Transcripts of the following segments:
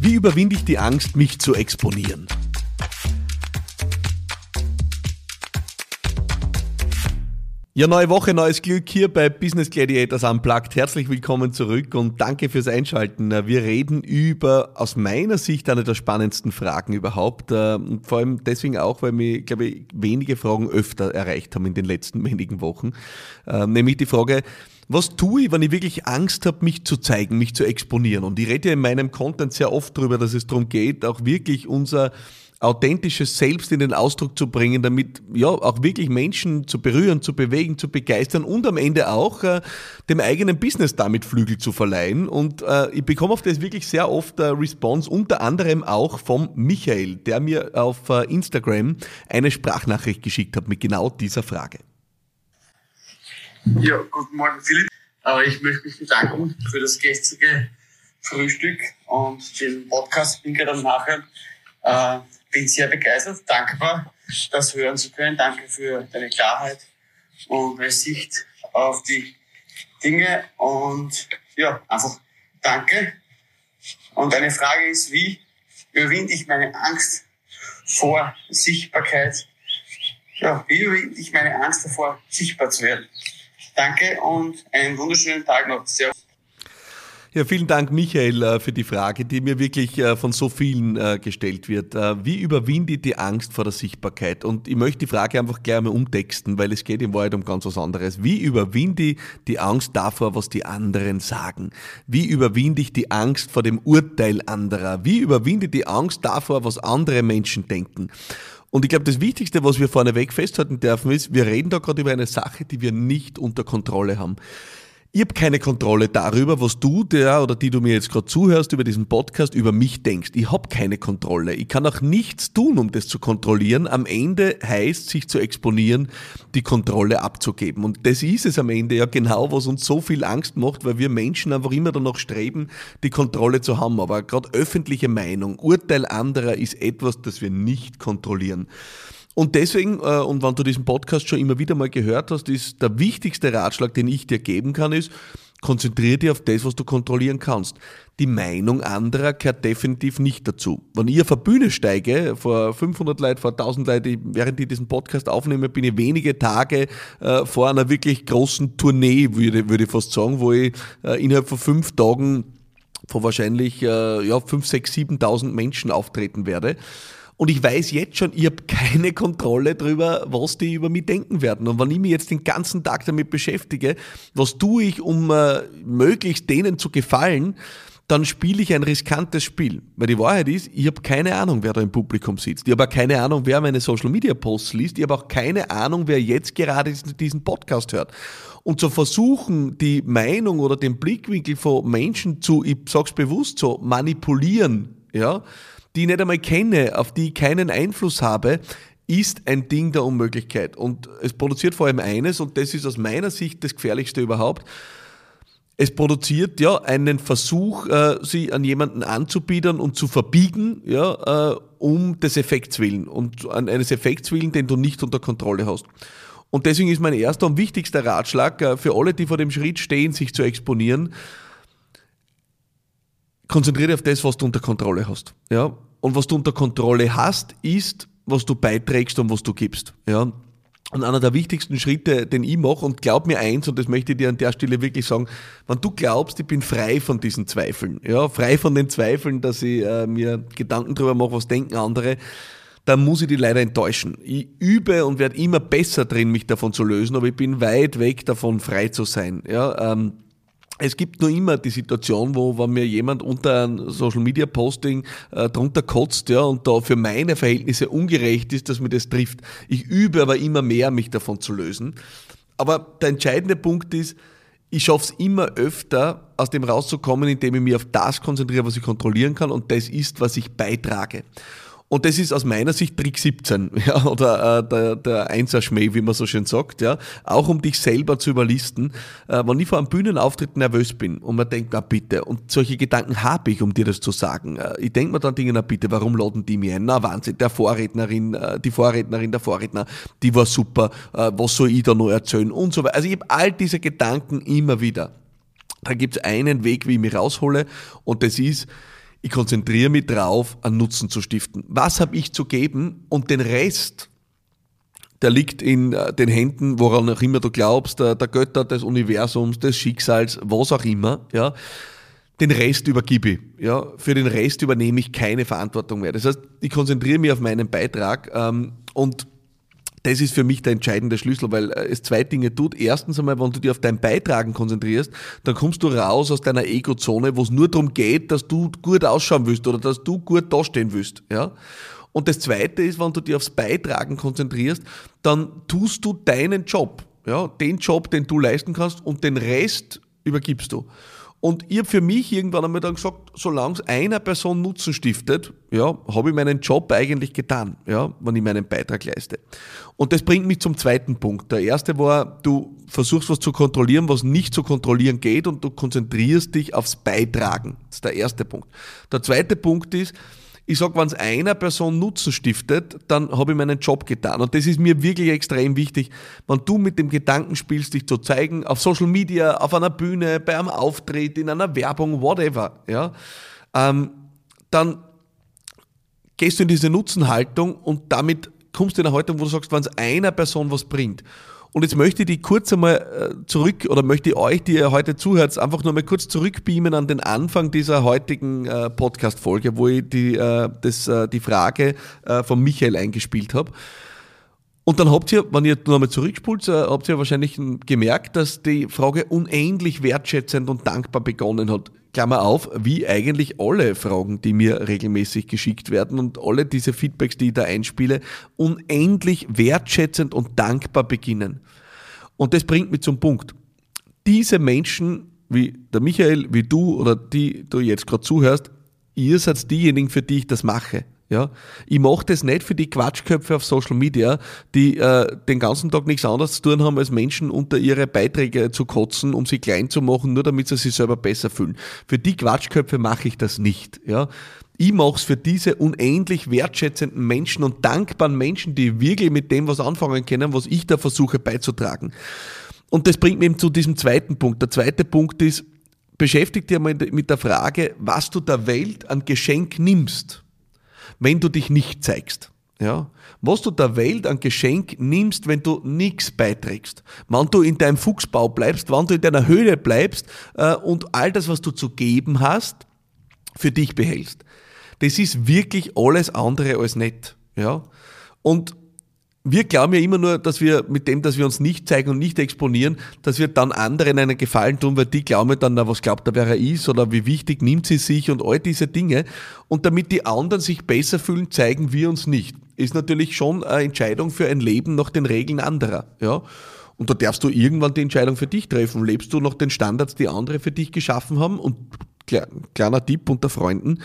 Wie überwinde ich die Angst, mich zu exponieren? Ja, neue Woche, neues Glück hier bei Business Gladiators Unplugged. Herzlich willkommen zurück und danke fürs Einschalten. Wir reden über, aus meiner Sicht, eine der spannendsten Fragen überhaupt. Äh, und vor allem deswegen auch, weil mir, glaube ich, wenige Fragen öfter erreicht haben in den letzten wenigen Wochen. Äh, nämlich die Frage, was tue ich, wenn ich wirklich Angst habe, mich zu zeigen, mich zu exponieren? Und ich rede ja in meinem Content sehr oft darüber, dass es darum geht, auch wirklich unser authentisches Selbst in den Ausdruck zu bringen, damit ja auch wirklich Menschen zu berühren, zu bewegen, zu begeistern und am Ende auch äh, dem eigenen Business damit Flügel zu verleihen. Und äh, ich bekomme auf das wirklich sehr oft äh, Response, unter anderem auch vom Michael, der mir auf äh, Instagram eine Sprachnachricht geschickt hat mit genau dieser Frage. Ja, guten Morgen Philipp. Aber ich möchte mich bedanken für das gestrige Frühstück und den Podcast. Bin gerade am Nachhinein. Äh, bin sehr begeistert, dankbar, das hören zu können. Danke für deine Klarheit und deine Sicht auf die Dinge. Und ja, einfach danke. Und deine Frage ist, wie überwinde ich meine Angst vor Sichtbarkeit? Ja, wie überwinde ich meine Angst davor, sichtbar zu werden? Danke und einen wunderschönen Tag noch. Servus. Ja, vielen Dank, Michael, äh, für die Frage, die mir wirklich äh, von so vielen äh, gestellt wird. Wie überwinde ich die Angst vor der Sichtbarkeit? Und ich möchte die Frage einfach gleich mal umtexten, weil es geht in Wahrheit um ganz was anderes. Wie überwinde ich die Angst davor, was die anderen sagen? Wie überwinde ich die Angst vor dem Urteil anderer? Wie überwinde ich die Angst davor, was andere Menschen denken? Und ich glaube, das Wichtigste, was wir vorneweg festhalten dürfen, ist, wir reden da gerade über eine Sache, die wir nicht unter Kontrolle haben. Ich habe keine Kontrolle darüber, was du, der oder die du mir jetzt gerade zuhörst über diesen Podcast, über mich denkst. Ich habe keine Kontrolle. Ich kann auch nichts tun, um das zu kontrollieren. Am Ende heißt, sich zu exponieren, die Kontrolle abzugeben. Und das ist es am Ende ja genau, was uns so viel Angst macht, weil wir Menschen einfach immer danach streben, die Kontrolle zu haben. Aber gerade öffentliche Meinung, Urteil anderer ist etwas, das wir nicht kontrollieren. Und deswegen, äh, und wenn du diesen Podcast schon immer wieder mal gehört hast, ist der wichtigste Ratschlag, den ich dir geben kann, ist, konzentriere dich auf das, was du kontrollieren kannst. Die Meinung anderer gehört definitiv nicht dazu. Wenn ich auf eine Bühne steige, vor 500 Leuten, vor 1000 Leuten, während ich diesen Podcast aufnehme, bin ich wenige Tage äh, vor einer wirklich großen Tournee, würde, würde ich fast sagen, wo ich äh, innerhalb von fünf Tagen vor wahrscheinlich ja, 5, 6, 7.000 Menschen auftreten werde. Und ich weiß jetzt schon, ich habe keine Kontrolle darüber, was die über mich denken werden. Und wenn ich mich jetzt den ganzen Tag damit beschäftige, was tue ich, um äh, möglichst denen zu gefallen, dann spiele ich ein riskantes Spiel. Weil die Wahrheit ist, ich habe keine Ahnung, wer da im Publikum sitzt. Ich habe auch keine Ahnung, wer meine Social Media Posts liest. Ich habe auch keine Ahnung, wer jetzt gerade diesen Podcast hört. Und zu versuchen, die Meinung oder den Blickwinkel von Menschen zu, ich sag's bewusst so, manipulieren, ja, die ich nicht einmal kenne, auf die ich keinen Einfluss habe, ist ein Ding der Unmöglichkeit. Und es produziert vor allem eines, und das ist aus meiner Sicht das Gefährlichste überhaupt. Es produziert ja einen Versuch, äh, sie an jemanden anzubiedern und zu verbiegen, ja, äh, um des Effekts willen und an eines Effekts willen, den du nicht unter Kontrolle hast. Und deswegen ist mein erster und wichtigster Ratschlag äh, für alle, die vor dem Schritt stehen, sich zu exponieren, konzentriere dich auf das, was du unter Kontrolle hast. Ja? Und was du unter Kontrolle hast, ist, was du beiträgst und was du gibst. Ja? Und einer der wichtigsten Schritte, den ich mache, und glaub mir eins, und das möchte ich dir an der Stelle wirklich sagen, wenn du glaubst, ich bin frei von diesen Zweifeln, ja, frei von den Zweifeln, dass ich äh, mir Gedanken darüber mache, was denken andere, dann muss ich die leider enttäuschen. Ich übe und werde immer besser drin, mich davon zu lösen, aber ich bin weit weg davon, frei zu sein. Ja, ähm, es gibt nur immer die Situation, wo wenn mir jemand unter ein Social Media Posting äh, drunter kotzt, ja, und da für meine Verhältnisse ungerecht ist, dass mir das trifft. Ich übe aber immer mehr, mich davon zu lösen. Aber der entscheidende Punkt ist, ich schaffe es immer öfter, aus dem rauszukommen, indem ich mich auf das konzentriere, was ich kontrollieren kann, und das ist, was ich beitrage. Und das ist aus meiner Sicht Trick 17, ja, oder äh, der, der Einser-Schmäh, wie man so schön sagt, ja. Auch um dich selber zu überlisten. Äh, wenn ich vor einem Bühnenauftritt nervös bin und man denkt, na bitte, und solche Gedanken habe ich, um dir das zu sagen. Äh, ich denke mir dann Dinge, na bitte, warum laden die mir ein? Na Wahnsinn, der Vorrednerin, äh, die Vorrednerin, der Vorredner, die war super, äh, was soll ich da noch erzählen und so weiter. Also ich habe all diese Gedanken immer wieder. Da gibt es einen Weg, wie ich mich raushole und das ist, Ich konzentriere mich drauf, einen Nutzen zu stiften. Was habe ich zu geben? Und den Rest, der liegt in äh, den Händen, woran auch immer du glaubst, der, der Götter, des Universums, des Schicksals, was auch immer, ja. Den Rest übergebe ich. Ja, für den Rest übernehme ich keine Verantwortung mehr. Das heißt, ich konzentriere mich auf meinen Beitrag ähm, und das ist für mich der entscheidende Schlüssel, weil äh, es zwei Dinge tut. Erstens einmal, wenn du dich auf dein Beitragen konzentrierst, dann kommst du raus aus deiner Ego-Zone, wo es nur darum geht, dass du gut ausschauen willst oder dass du gut dastehen willst. Ja? Und das zweite ist, wenn du dich aufs Beitragen konzentrierst, dann tust du deinen Job. Ja? Den Job, den du leisten kannst und den Rest übergibst du. Und ich habe für mich irgendwann einmal dann gesagt, solange es einer Person Nutzen stiftet, ja, habe ich meinen Job eigentlich getan, ja, wenn ich meinen Beitrag leiste. Und das bringt mich zum zweiten Punkt. Der erste war, du versuchst was zu kontrollieren, was nicht zu kontrollieren geht und du konzentrierst dich aufs Beitragen. Das ist der erste Punkt. Der zweite Punkt ist, ich sag, wenn es einer Person Nutzen stiftet, dann habe ich meinen Job getan. Und das ist mir wirklich extrem wichtig, wenn du mit dem Gedanken spielst, dich zu zeigen, auf Social Media, auf einer Bühne, bei einem Auftritt, in einer Werbung, whatever, ja, ähm, dann gehst du in diese Nutzenhaltung und damit kommst du in eine Haltung, wo du sagst, wenn es einer Person was bringt und jetzt möchte ich die kurz einmal äh, zurück oder möchte ich euch, die ihr heute zuhört, einfach nur mal kurz zurückbeamen an den Anfang dieser heutigen äh, Podcast-Folge, wo ich die, äh, das, die Frage von Michael eingespielt habe. Und dann habt ihr, wenn ihr nochmal zurückspult, habt ihr wahrscheinlich gemerkt, dass die Frage unendlich wertschätzend und dankbar begonnen hat. Klammer auf, wie eigentlich alle Fragen, die mir regelmäßig geschickt werden und alle diese Feedbacks, die ich da einspiele, unendlich wertschätzend und dankbar beginnen. Und das bringt mich zum Punkt. Diese Menschen, wie der Michael, wie du oder die du jetzt gerade zuhörst, ihr seid diejenigen, für die ich das mache. Ja, ich mache das nicht für die Quatschköpfe auf Social Media, die äh, den ganzen Tag nichts anderes zu tun haben, als Menschen unter ihre Beiträge zu kotzen, um sie klein zu machen, nur damit sie sich selber besser fühlen. Für die Quatschköpfe mache ich das nicht. Ja, ich mache es für diese unendlich wertschätzenden Menschen und dankbaren Menschen, die wirklich mit dem was anfangen können, was ich da versuche beizutragen. Und das bringt mich eben zu diesem zweiten Punkt. Der zweite Punkt ist, beschäftigt dich mal mit der Frage, was du der Welt an Geschenk nimmst wenn du dich nicht zeigst. Ja, was du der Welt an Geschenk nimmst, wenn du nichts beiträgst, wenn du in deinem Fuchsbau bleibst, wenn du in deiner Höhle bleibst äh, und all das, was du zu geben hast, für dich behältst. Das ist wirklich alles andere als nett. Ja, und wir glauben ja immer nur, dass wir mit dem, dass wir uns nicht zeigen und nicht exponieren, dass wir dann anderen einen Gefallen tun, weil die glauben dann, na, was glaubt er, wer er ist oder wie wichtig nimmt sie sich und all diese Dinge. Und damit die anderen sich besser fühlen, zeigen wir uns nicht. Ist natürlich schon eine Entscheidung für ein Leben nach den Regeln anderer, ja. Und da darfst du irgendwann die Entscheidung für dich treffen. Lebst du nach den Standards, die andere für dich geschaffen haben? Und kleiner Tipp unter Freunden,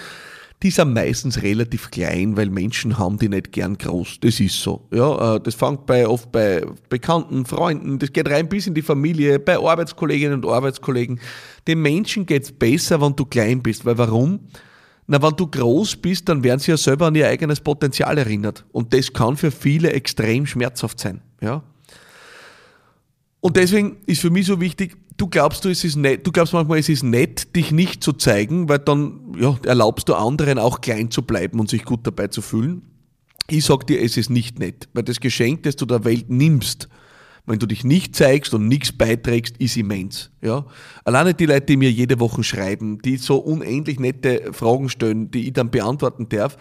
die sind meistens relativ klein, weil Menschen haben die nicht gern groß. Das ist so. Ja, äh, das fängt bei, oft bei Bekannten, Freunden, das geht rein bis in die Familie, bei Arbeitskolleginnen und Arbeitskollegen. Den Menschen geht's besser, wenn du klein bist. Weil warum? Na, wenn du groß bist, dann werden sie ja selber an ihr eigenes Potenzial erinnert. Und das kann für viele extrem schmerzhaft sein. Ja. Und deswegen ist für mich so wichtig, du glaubst du, es ist nett, du glaubst manchmal, es ist nett, dich nicht zu zeigen, weil dann ja, erlaubst du anderen auch klein zu bleiben und sich gut dabei zu fühlen. Ich sag dir, es ist nicht nett, weil das Geschenk, das du der Welt nimmst, wenn du dich nicht zeigst und nichts beiträgst, ist immens. Ja? Alleine die Leute, die mir jede Woche schreiben, die so unendlich nette Fragen stellen, die ich dann beantworten darf,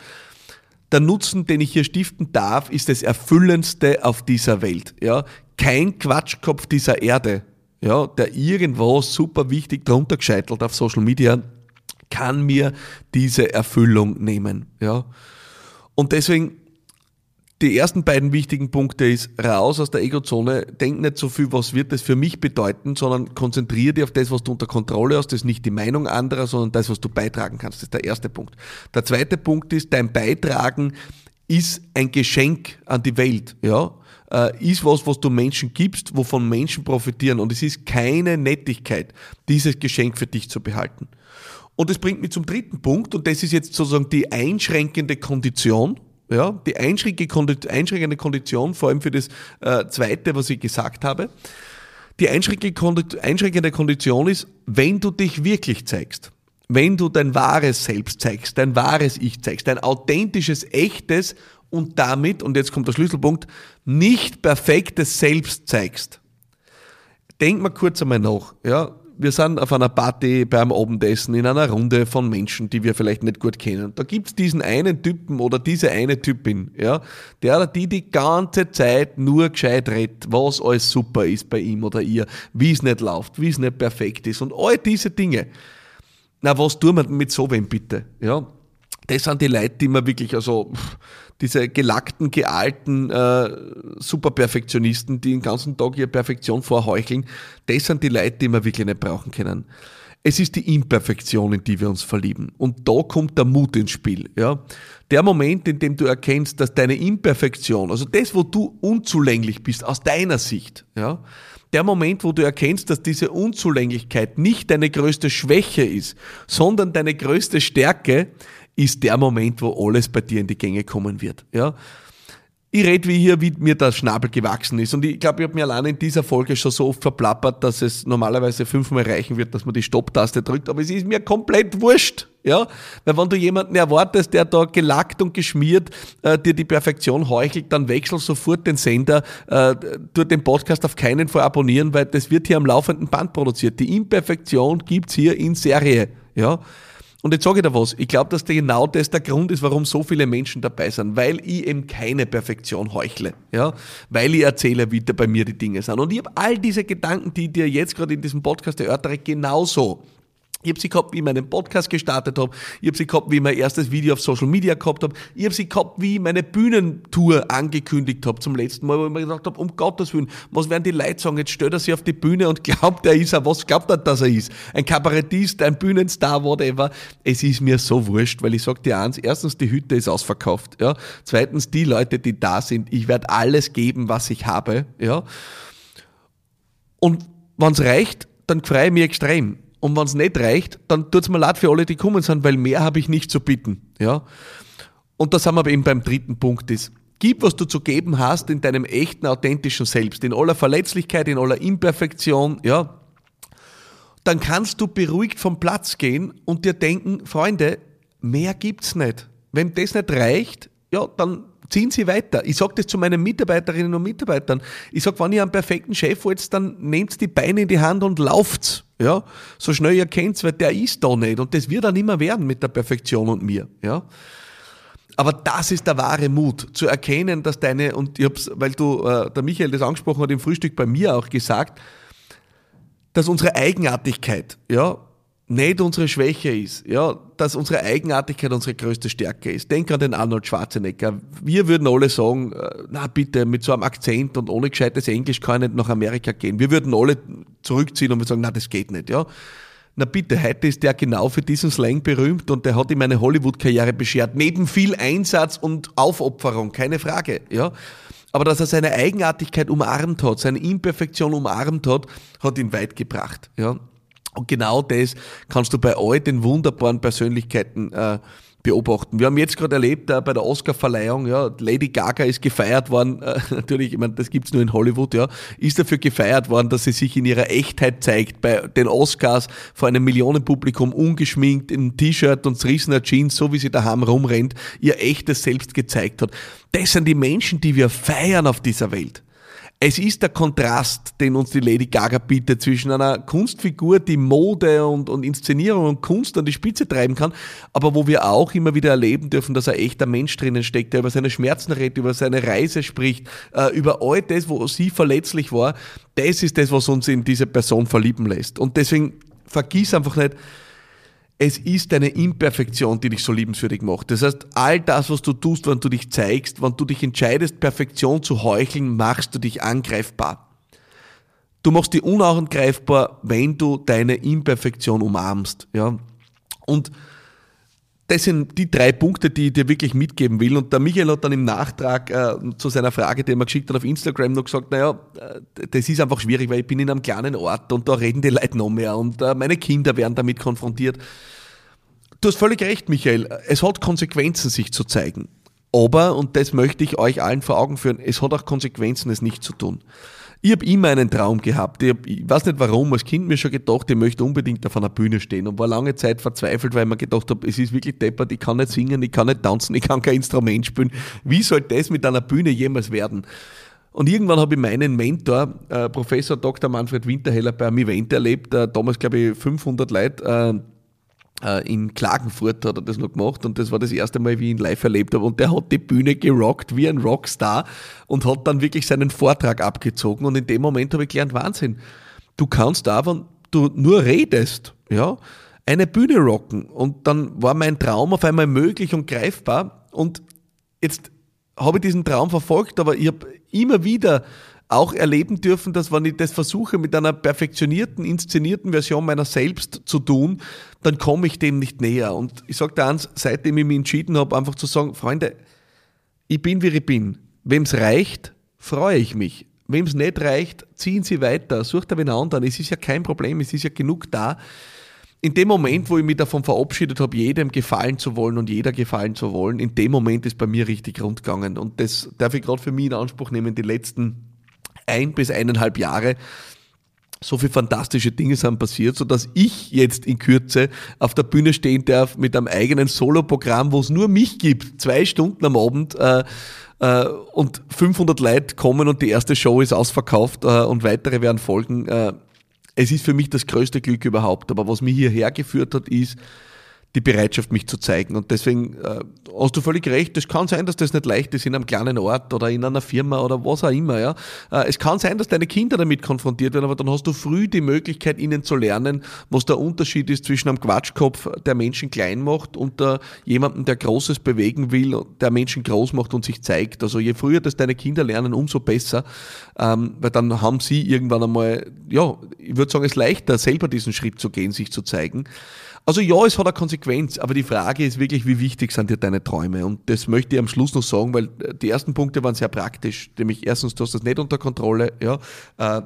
der Nutzen, den ich hier stiften darf, ist das Erfüllendste auf dieser Welt. Ja? Kein Quatschkopf dieser Erde, ja, der irgendwo super wichtig drunter gescheitelt auf Social Media, kann mir diese Erfüllung nehmen. Ja? Und deswegen die ersten beiden wichtigen Punkte ist raus aus der Ego-Zone, denk nicht so viel, was wird das für mich bedeuten, sondern konzentriere dich auf das, was du unter Kontrolle hast. Das ist nicht die Meinung anderer, sondern das, was du beitragen kannst. Das ist der erste Punkt. Der zweite Punkt ist, dein Beitragen ist ein Geschenk an die Welt. Ja, äh, ist was, was du Menschen gibst, wovon Menschen profitieren. Und es ist keine Nettigkeit, dieses Geschenk für dich zu behalten. Und das bringt mich zum dritten Punkt, und das ist jetzt sozusagen die einschränkende Kondition, ja, die einschränkende Kondition, vor allem für das äh, zweite, was ich gesagt habe. Die einschränkende Kondition ist, wenn du dich wirklich zeigst. Wenn du dein wahres Selbst zeigst, dein wahres Ich zeigst, dein authentisches, echtes und damit, und jetzt kommt der Schlüsselpunkt, nicht perfektes Selbst zeigst. Denk mal kurz einmal nach, ja wir sind auf einer Party beim Abendessen in einer Runde von Menschen, die wir vielleicht nicht gut kennen. Da gibt's diesen einen Typen oder diese eine Typin, ja, der oder die die ganze Zeit nur gescheit redet, was alles super ist bei ihm oder ihr, wie es nicht läuft, wie es nicht perfekt ist und all diese Dinge. Na, was tun wir mit so wem bitte? Ja, das sind die Leute, die man wirklich, also diese gelackten, gealten äh, Superperfektionisten, die den ganzen Tag ihre Perfektion vorheucheln, das sind die Leute, die wir wirklich nicht brauchen können. Es ist die Imperfektion, in die wir uns verlieben. Und da kommt der Mut ins Spiel. Ja? Der Moment, in dem du erkennst, dass deine Imperfektion, also das, wo du unzulänglich bist, aus deiner Sicht, ja, der Moment, wo du erkennst, dass diese Unzulänglichkeit nicht deine größte Schwäche ist, sondern deine größte Stärke, ist der Moment, wo alles bei dir in die Gänge kommen wird. Ja? Ich rede wie hier, wie mir der Schnabel gewachsen ist. Und ich glaube, ich habe mir allein in dieser Folge schon so oft verplappert, dass es normalerweise fünfmal reichen wird, dass man die Stopptaste drückt. Aber es ist mir komplett wurscht. Ja? Weil wenn du jemanden erwartest, der da gelackt und geschmiert äh, dir die Perfektion heuchelt, dann wechsel sofort den Sender, äh, tu den Podcast auf keinen Fall abonnieren, weil das wird hier am laufenden Band produziert. Die Imperfektion gibt's hier in Serie. Ja? Und jetzt sage ich dir was, ich glaube, dass genau das der Grund ist, warum so viele Menschen dabei sind, weil ich eben keine Perfektion heuchle, ja, weil ich erzähle, wie da bei mir die Dinge sind. Und ich habe all diese Gedanken, die ich dir jetzt gerade in diesem Podcast erörtere, genauso. Ich habe sie gehabt, wie ich meinen Podcast gestartet habe. Ich habe sie gehabt, wie ich mein erstes Video auf Social Media gehabt habe. Ich habe sie gehabt, wie ich meine Bühnentour angekündigt habe zum letzten Mal, wo ich mir gedacht habe, um Gottes Willen, was werden die Leute sagen? Jetzt stellt er sich auf die Bühne und glaubt, er ist er. Was glaubt er, dass er ist? Ein Kabarettist, ein Bühnenstar, whatever. Es ist mir so wurscht, weil ich sage dir eins, erstens, die Hütte ist ausverkauft. Ja? Zweitens, die Leute, die da sind, ich werde alles geben, was ich habe. Ja? Und wenn es reicht, dann freue ich mich extrem. Und wenn es nicht reicht, dann tut es mir leid für alle, die kommen sind, weil mehr habe ich nicht zu bieten. Ja? Und da sind wir eben beim dritten Punkt ist. Gib, was du zu geben hast in deinem echten, authentischen Selbst, in aller Verletzlichkeit, in aller Imperfektion, ja. Dann kannst du beruhigt vom Platz gehen und dir denken, Freunde, mehr gibt's nicht. Wenn das nicht reicht, ja, dann ziehen Sie weiter. Ich sage das zu meinen Mitarbeiterinnen und Mitarbeitern. Ich sage, wenn ihr einen perfekten Chef wollt, dann nehmt die Beine in die Hand und lauft. Ja, so schnell ihr kennt, weil der ist da nicht. Und das wird dann immer werden mit der Perfektion und mir. Ja. Aber das ist der wahre Mut, zu erkennen, dass deine, und ich hab's, weil du, äh, der Michael das angesprochen hat im Frühstück bei mir auch gesagt, dass unsere Eigenartigkeit, ja, nicht unsere Schwäche ist, ja, dass unsere Eigenartigkeit unsere größte Stärke ist. Denk an den Arnold Schwarzenegger. Wir würden alle sagen, äh, na bitte, mit so einem Akzent und ohne gescheites Englisch kann ich nicht nach Amerika gehen. Wir würden alle zurückziehen und wir sagen, na, das geht nicht, ja. Na bitte, heute ist der genau für diesen Slang berühmt und der hat ihm eine Hollywood-Karriere beschert. Neben viel Einsatz und Aufopferung, keine Frage, ja. Aber dass er seine Eigenartigkeit umarmt hat, seine Imperfektion umarmt hat, hat ihn weit gebracht, ja. Und genau das kannst du bei all den wunderbaren Persönlichkeiten äh, beobachten. Wir haben jetzt gerade erlebt äh, bei der Oscar-Verleihung, ja, Lady Gaga ist gefeiert worden, äh, natürlich, ich meine, das gibt's nur in Hollywood, ja, ist dafür gefeiert worden, dass sie sich in ihrer Echtheit zeigt, bei den Oscars vor einem Millionenpublikum ungeschminkt, in T-Shirt und zerrissener Jeans, so wie sie daheim rumrennt, ihr echtes Selbst gezeigt hat. Das sind die Menschen, die wir feiern auf dieser Welt. Es ist der Kontrast, den uns die Lady Gaga bietet zwischen einer Kunstfigur, die Mode und, und Inszenierung und Kunst an die Spitze treiben kann, aber wo wir auch immer wieder erleben dürfen, dass ein echter Mensch drinnen steckt, der über seine Schmerzen redet, über seine Reise spricht, äh, über all das, wo sie verletzlich war. Das ist das, was uns in diese Person verlieben lässt. Und deswegen vergiss einfach nicht, es ist deine Imperfektion, die dich so liebenswürdig macht. Das heißt, all das, was du tust, wenn du dich zeigst, wenn du dich entscheidest, Perfektion zu heucheln, machst du dich angreifbar. Du machst dich unangreifbar, wenn du deine Imperfektion umarmst. Ja? Und das sind die drei Punkte, die ich dir wirklich mitgeben will. Und der Michael hat dann im Nachtrag äh, zu seiner Frage, die er mir geschickt hat auf Instagram, noch gesagt, naja, äh, das ist einfach schwierig, weil ich bin in einem kleinen Ort und da reden die Leute noch mehr und äh, meine Kinder werden damit konfrontiert. Du hast völlig recht, Michael. Es hat Konsequenzen, sich zu zeigen. Aber, und das möchte ich euch allen vor Augen führen, es hat auch Konsequenzen, es nicht zu tun. Ich habe immer einen Traum gehabt. Ich, hab, ich weiß nicht warum, als Kind mir schon gedacht, ich möchte unbedingt auf einer Bühne stehen und war lange Zeit verzweifelt, weil ich mir gedacht habe, es ist wirklich deppert, ich kann nicht singen, ich kann nicht tanzen, ich kann kein Instrument spielen. Wie soll das mit einer Bühne jemals werden? Und irgendwann habe ich meinen Mentor, äh, Professor Dr. Manfred Winterheller, bei einem Event erlebt, äh, damals glaube ich 500 Leute, äh, in Klagenfurt hat er das noch gemacht und das war das erste Mal, wie ich ihn live erlebt habe. Und der hat die Bühne gerockt wie ein Rockstar und hat dann wirklich seinen Vortrag abgezogen. Und in dem Moment habe ich gelernt, Wahnsinn, du kannst da, wenn du nur redest, ja, eine Bühne rocken. Und dann war mein Traum auf einmal möglich und greifbar. Und jetzt habe ich diesen Traum verfolgt, aber ich habe immer wieder auch erleben dürfen, dass wenn ich das versuche mit einer perfektionierten, inszenierten Version meiner selbst zu tun, dann komme ich dem nicht näher. Und ich sage dir eins, seitdem ich mich entschieden habe, einfach zu sagen, Freunde, ich bin wie ich bin. Wem es reicht, freue ich mich. Wem es nicht reicht, ziehen Sie weiter, sucht einen anderen. Es ist ja kein Problem, es ist ja genug da. In dem Moment, wo ich mich davon verabschiedet habe, jedem gefallen zu wollen und jeder gefallen zu wollen, in dem Moment ist bei mir richtig rund gegangen. Und das darf ich gerade für mich in Anspruch nehmen, die letzten ein bis eineinhalb Jahre so viele fantastische Dinge sind passiert, so dass ich jetzt in Kürze auf der Bühne stehen darf mit einem eigenen Soloprogramm, wo es nur mich gibt, zwei Stunden am Abend äh, äh, und 500 Leute kommen und die erste Show ist ausverkauft äh, und weitere werden folgen. Äh, es ist für mich das größte Glück überhaupt. Aber was mich hierher geführt hat, ist, die Bereitschaft, mich zu zeigen. Und deswegen äh, hast du völlig recht, es kann sein, dass das nicht leicht ist in einem kleinen Ort oder in einer Firma oder was auch immer. Ja. Äh, es kann sein, dass deine Kinder damit konfrontiert werden, aber dann hast du früh die Möglichkeit, ihnen zu lernen, was der Unterschied ist zwischen einem Quatschkopf, der Menschen klein macht, und äh, jemandem, der Großes bewegen will, der Menschen groß macht und sich zeigt. Also je früher das deine Kinder lernen, umso besser, ähm, weil dann haben sie irgendwann einmal, ja, ich würde sagen, es leichter, selber diesen Schritt zu gehen, sich zu zeigen. Also ja, es hat eine Konsequenz, aber die Frage ist wirklich, wie wichtig sind dir deine Träume? Und das möchte ich am Schluss noch sagen, weil äh, die ersten Punkte waren sehr praktisch. Nämlich erstens, du hast das nicht unter Kontrolle, ja. Äh,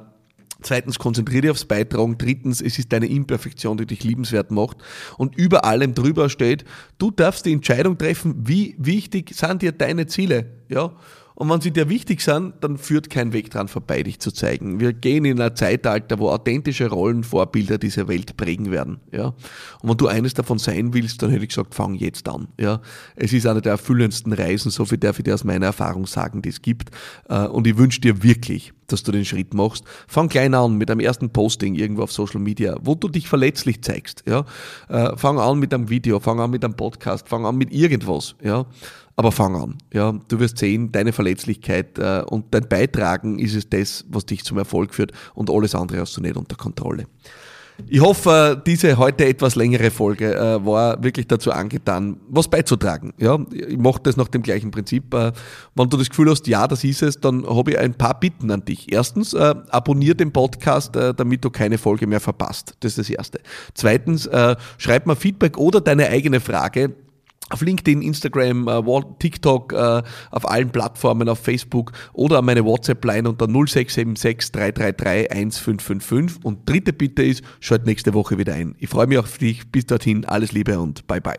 Zweitens, konzentriere dich aufs Beitragen. Drittens, es ist deine Imperfektion, die dich liebenswert macht. Und über allem drüber steht, du darfst die Entscheidung treffen, wie wichtig sind dir deine Ziele. Ja? Und wenn sie dir wichtig sind, dann führt kein Weg dran vorbei, dich zu zeigen. Wir gehen in ein Zeitalter, wo authentische Rollenvorbilder diese Welt prägen werden. Ja? Und wenn du eines davon sein willst, dann hätte ich gesagt, fang jetzt an. Ja? Es ist eine der erfüllendsten Reisen, so viel darf ich dir aus meiner Erfahrung sagen, die es gibt. Äh, und ich wünsche dir wirklich, dass du den Schritt machst. Fang klein an mit einem ersten Posting irgendwo auf Social Media, wo du dich verletzlich zeigst. Ja? Äh, fang an mit einem Video, fang an mit einem Podcast, fang an mit irgendwas. Ja? Aber fang an. Ja, du wirst sehen, deine Verletzlichkeit äh, und dein Beitragen ist es das, was dich zum Erfolg führt und alles andere hast du nicht unter Kontrolle. Ich hoffe, diese heute etwas längere Folge äh, war wirklich dazu angetan, was beizutragen. Ja, ich mache das nach dem gleichen Prinzip. Äh, wenn du das Gefühl hast, ja, das ist es, dann habe ich ein paar Bitten an dich. Erstens, äh, abonniere den Podcast, äh, damit du keine Folge mehr verpasst. Das ist das Erste. Zweitens, äh, schreib mir Feedback oder deine eigene Frage auf LinkedIn, Instagram, äh, TikTok, äh, auf allen Plattformen, auf Facebook oder meine WhatsApp-Line unter 0676 333 1555. Und dritte Bitte ist, schalt nächste Woche wieder ein. Ich freue mich auf dich. Bis dorthin, alles Liebe und bye bye.